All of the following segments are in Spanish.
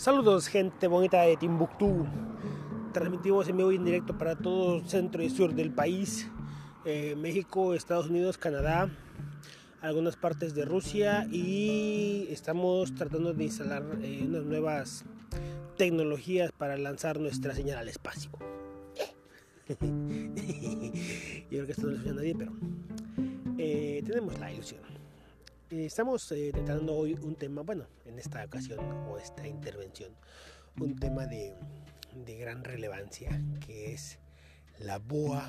Saludos gente bonita de Timbuktu. Transmitimos en vivo y en directo para todo centro y sur del país. Eh, México, Estados Unidos, Canadá, algunas partes de Rusia y estamos tratando de instalar eh, unas nuevas tecnologías para lanzar nuestra señal al espacio. Yo creo que esto no le suena a nadie, pero eh, tenemos la ilusión. Eh, estamos eh, tratando hoy un tema, bueno, en esta ocasión o esta intervención, un tema de, gran relevancia que es la BOA.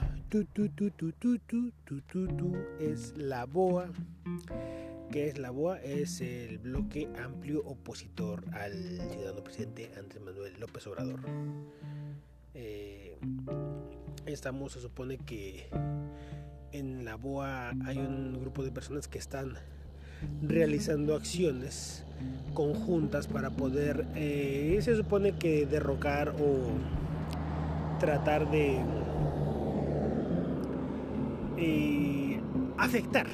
Es la BOA. ¿Qué es la BOA? Es el bloque amplio opositor al ciudadano presidente Andrés Manuel López Obrador. Eh, estamos, se supone que en la BOA hay un grupo de personas que están realizando acciones conjuntas para poder, eh, se supone que derrocar o tratar de eh, afectar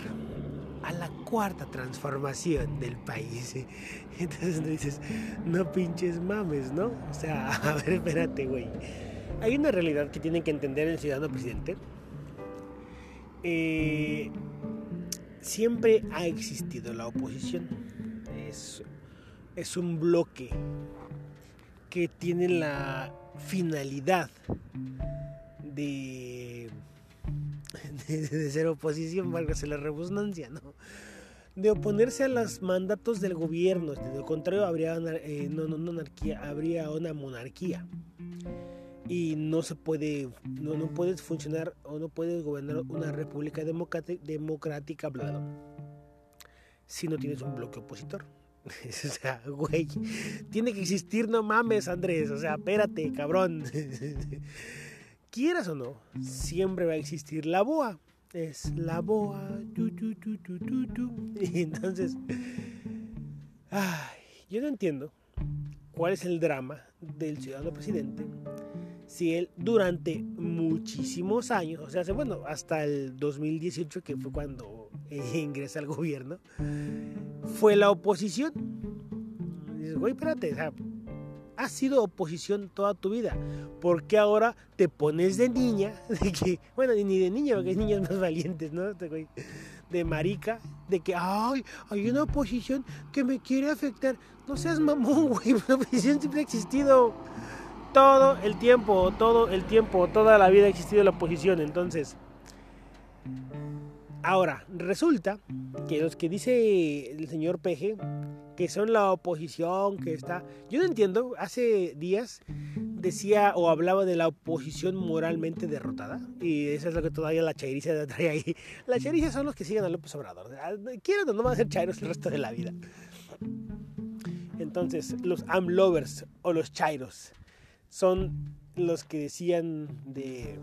a la cuarta transformación del país. Entonces dices, no pinches mames, ¿no? O sea, a ver, espérate, güey. Hay una realidad que tienen que entender el ciudadano presidente. Eh, siempre ha existido la oposición. Es, es un bloque que tiene la finalidad de, de, ser oposición, válgase la redundancia, ¿no? De oponerse a los mandatos del gobierno. De lo contrario, habría eh, no, no, no anarquía, habría una monarquía y no se puede no, no puedes funcionar o no puedes gobernar una república democrática bla, si no tienes un bloque opositor. O sea güey tiene que existir no mames Andrés o sea espérate cabrón. Quieras o no siempre va a existir la boa es la boa y entonces ay, yo no entiendo cuál es el drama del ciudadano presidente si él durante muchísimos años, o sea, bueno, hasta el 2018, que fue cuando ingresa al gobierno, fue la oposición. dices, güey, espérate, o sea, has sido oposición toda tu vida. ¿Por qué ahora te pones de niña? De que, bueno, ni de niña, porque hay niños más valientes, ¿no? De marica, de que, ay, hay una oposición que me quiere afectar. No seas mamón, güey, la oposición siempre ha existido todo el tiempo, todo el tiempo, toda la vida ha existido la oposición. Entonces, ahora, resulta que los que dice el señor Peje, que son la oposición, que está... Yo no entiendo, hace días decía o hablaba de la oposición moralmente derrotada. Y eso es lo que todavía la chairiza trae ahí. La chairiza son los que siguen a López Obrador. Quieren o no van a ser chairos el resto de la vida. Entonces, los amlovers o los chairos son los que decían de,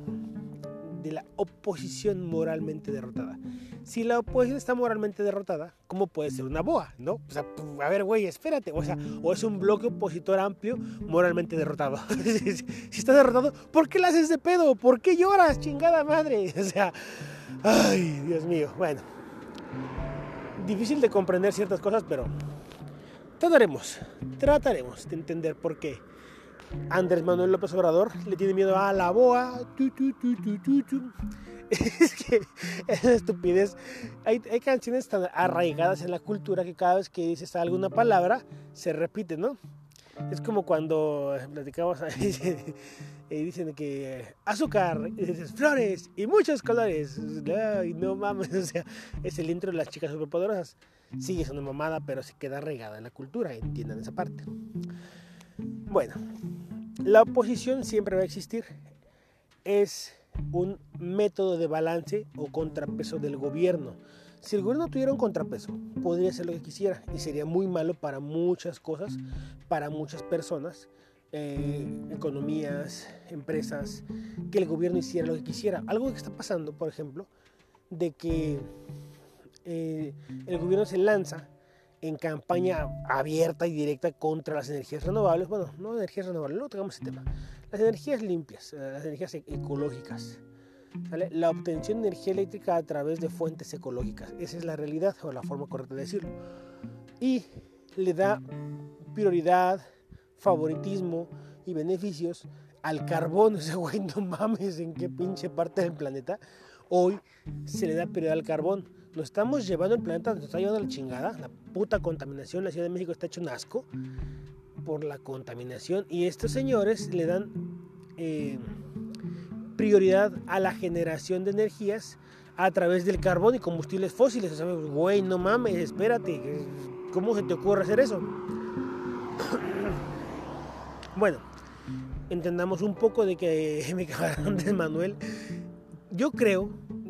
de la oposición moralmente derrotada. Si la oposición está moralmente derrotada, ¿cómo puede ser una boa? ¿No? O sea, a ver, güey, espérate. O sea, o es un bloque opositor amplio moralmente derrotado. si está derrotado, ¿por qué le haces de pedo? ¿Por qué lloras, chingada madre? O sea, ay, Dios mío. Bueno, difícil de comprender ciertas cosas, pero trataremos, trataremos de entender por qué Andrés Manuel López Obrador le tiene miedo a la boa. Tu, tu, tu, es que es estupidez. Hay, hay, canciones tan arraigadas en la cultura que cada vez que dices alguna palabra se repite, ¿no? Es como cuando platicamos y dicen que azúcar, y dices flores y muchos colores. Ay, no mames, o sea, es el intro de las chicas superpoderosas. Sigue es una mamada, pero se queda arraigada en la cultura, entiendan esa parte. Bueno, la oposición siempre va a existir. Es un método de balance o contrapeso del gobierno. Si el gobierno tuviera un contrapeso, podría hacer lo que quisiera y sería muy malo para muchas cosas, para muchas personas, eh, economías, empresas, que el gobierno hiciera lo que quisiera. Algo que está pasando, por ejemplo, de que eh, el gobierno se lanza en campaña abierta y directa contra las energías renovables. Bueno, no energías renovables, no tengamos ese tema. Las energías limpias, eh, las energías e-, ecológicas. La obtención de energía eléctrica a través de fuentes ecológicas. Esa es la realidad o la forma correcta de decirlo. Y le da prioridad, favoritismo y beneficios al carbón. O sea, güey, no mames, ¿en qué pinche parte del planeta hoy se le da prioridad al carbón? Nos estamos llevando el planeta, nos está llevando la chingada. La puta contaminación, la Ciudad de México está hecho un asco por la contaminación. Y estos señores le dan eh, prioridad a la generación de energías a través del carbón y combustibles fósiles. O sea, güey, no mames, espérate. ¿Cómo se te ocurre hacer eso? bueno, entendamos un poco de que mi camarada Andrés Manuel, yo creo,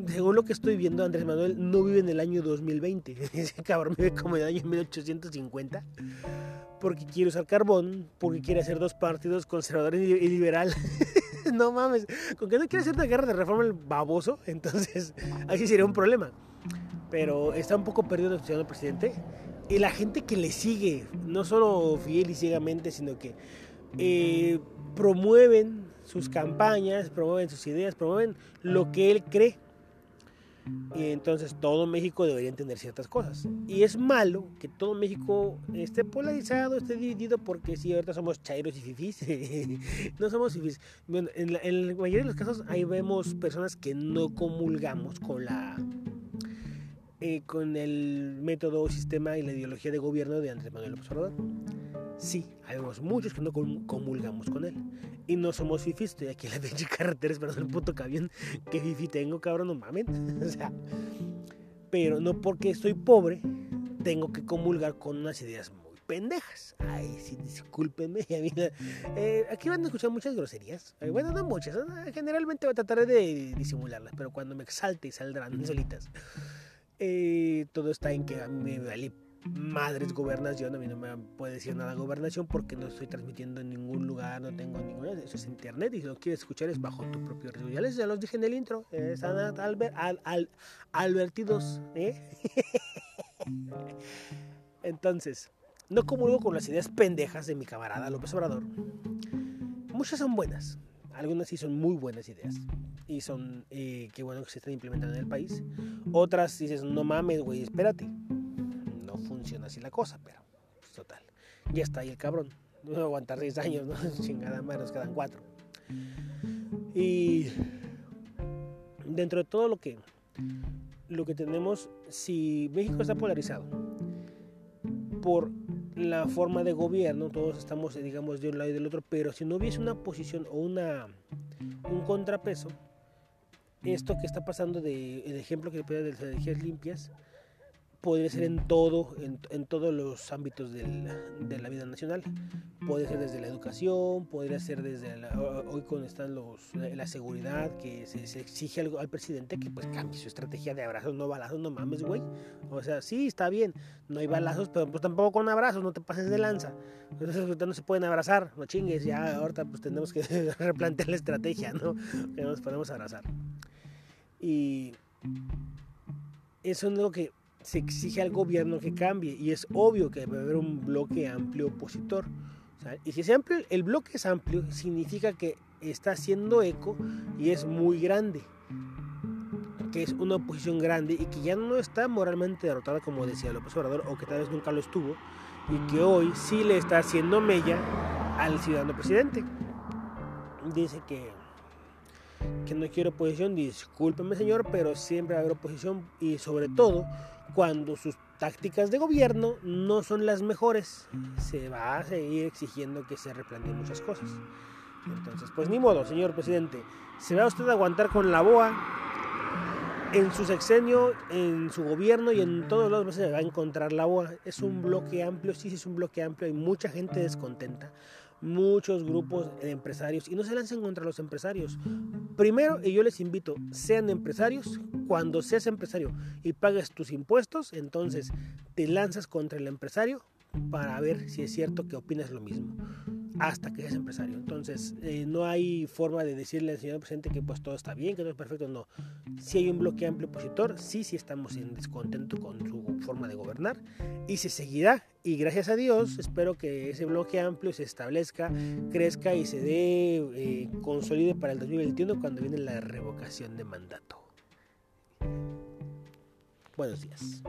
según lo que estoy viendo, Andrés Manuel no vive en el año 2020. Ese cabrón vive como en el año 1850. Porque quiere usar carbón, porque quiere hacer dos partidos, conservador y liberal. no mames, con que no quiere hacer una guerra de reforma el baboso, entonces así sería un problema. Pero está un poco perdido el señor presidente. Y la gente que le sigue, no solo fiel y ciegamente, sino que eh, promueven sus campañas, promueven sus ideas, promueven lo que él cree. Y entonces todo México debería entender ciertas cosas. Y es malo que todo México esté polarizado, esté dividido, porque si ahorita somos chairos y fifís. no somos fifís. Bueno, en la, en la mayoría de los casos ahí vemos personas que no comulgamos con la eh, con el método, sistema y la ideología de gobierno de Andrés Manuel López Obrador. Sí, habemos muchos que no comulgamos con él. Y no somos fifis. Estoy aquí en la pinche carretera esperando el puto camión. ¿Qué fifi tengo, cabrón? No mames. o sea, pero no porque estoy pobre, tengo que comulgar con unas ideas muy pendejas. Ay, sí, discúlpenme. Eh, aquí van a escuchar muchas groserías. Eh, bueno, no muchas. Generalmente voy a tratar de disimularlas, pero cuando me exalte saldrán solitas. Eh, todo está en que a mí me vale madres gobernación, a mí no me puede decir nada gobernación porque no estoy transmitiendo en ningún lugar, no tengo ninguna, eso es internet y si lo quieres escuchar es bajo tu propio riesgo. Ya les ya los dije en el intro, están al, al, albertidos, ¿eh? Entonces, no comulgo con las ideas pendejas de mi camarada López Obrador. Muchas son buenas, algunas sí son muy buenas ideas y son eh, qué bueno que se están implementando en el país. Otras dices, no mames, güey, espérate. Funciona así la cosa, pero pues, total. Ya está ahí el cabrón. No aguantar seis años, ¿no? Chingada más, nos quedan cuatro. Y dentro de todo lo que, lo que tenemos, si México está polarizado por la forma de gobierno, todos estamos, digamos, de un lado y del otro, pero si no hubiese una posición o una, un contrapeso, esto que está pasando de el ejemplo que le de las energías limpias podría ser en todo, en, todos los ámbitos de la vida nacional. Puede ser desde la educación, podría ser desde hoy con están los, la, seguridad, que se, exige al, al, presidente que pues cambie su estrategia de abrazos, no balazos, no mames, güey. O sea, sí, está bien, no hay balazos, pero pues tampoco con abrazos, no te pases de lanza. Entonces no se pueden abrazar, no chingues, ya ahorita pues tenemos que replantear la estrategia, ¿no? Que no nos podemos abrazar. Y eso es lo que se exige al gobierno que cambie y es obvio que debe haber un bloque amplio opositor. y si amplio, el bloque es amplio, significa que está haciendo eco y es muy grande, que es una oposición grande y que ya no está moralmente derrotada como decía López Obrador o que tal vez nunca lo estuvo y que hoy sí le está haciendo mella al ciudadano presidente. Dice que que no quiero oposición, discúlpeme señor, pero siempre va a haber oposición y sobre todo cuando sus tácticas de gobierno no son las mejores, se va a seguir exigiendo que se replanteen muchas cosas. Entonces, pues ni modo, señor presidente, se va usted a aguantar con la BOA en su sexenio, en su gobierno y en todos los se va a encontrar la BOA. Es un bloque amplio, sí, sí es un bloque amplio, hay mucha gente descontenta muchos grupos de empresarios y no se lancen contra los empresarios. Primero, y yo les invito, sean empresarios. Cuando seas empresario y pagues tus impuestos, entonces te lanzas contra el empresario para ver si es cierto que opinas lo mismo hasta que seas empresario. Entonces, eh, no hay forma de decirle al señor presidente que pues todo está bien, que todo es perfecto. No. Si hay un bloque amplio opositor, sí, sí estamos en descontento con su forma de gobernar y se seguirá. Y gracias a Dios, espero que ese bloque amplio se establezca, crezca y se dé, eh, consolide para el 2021 cuando viene la revocación de mandato. Buenos días.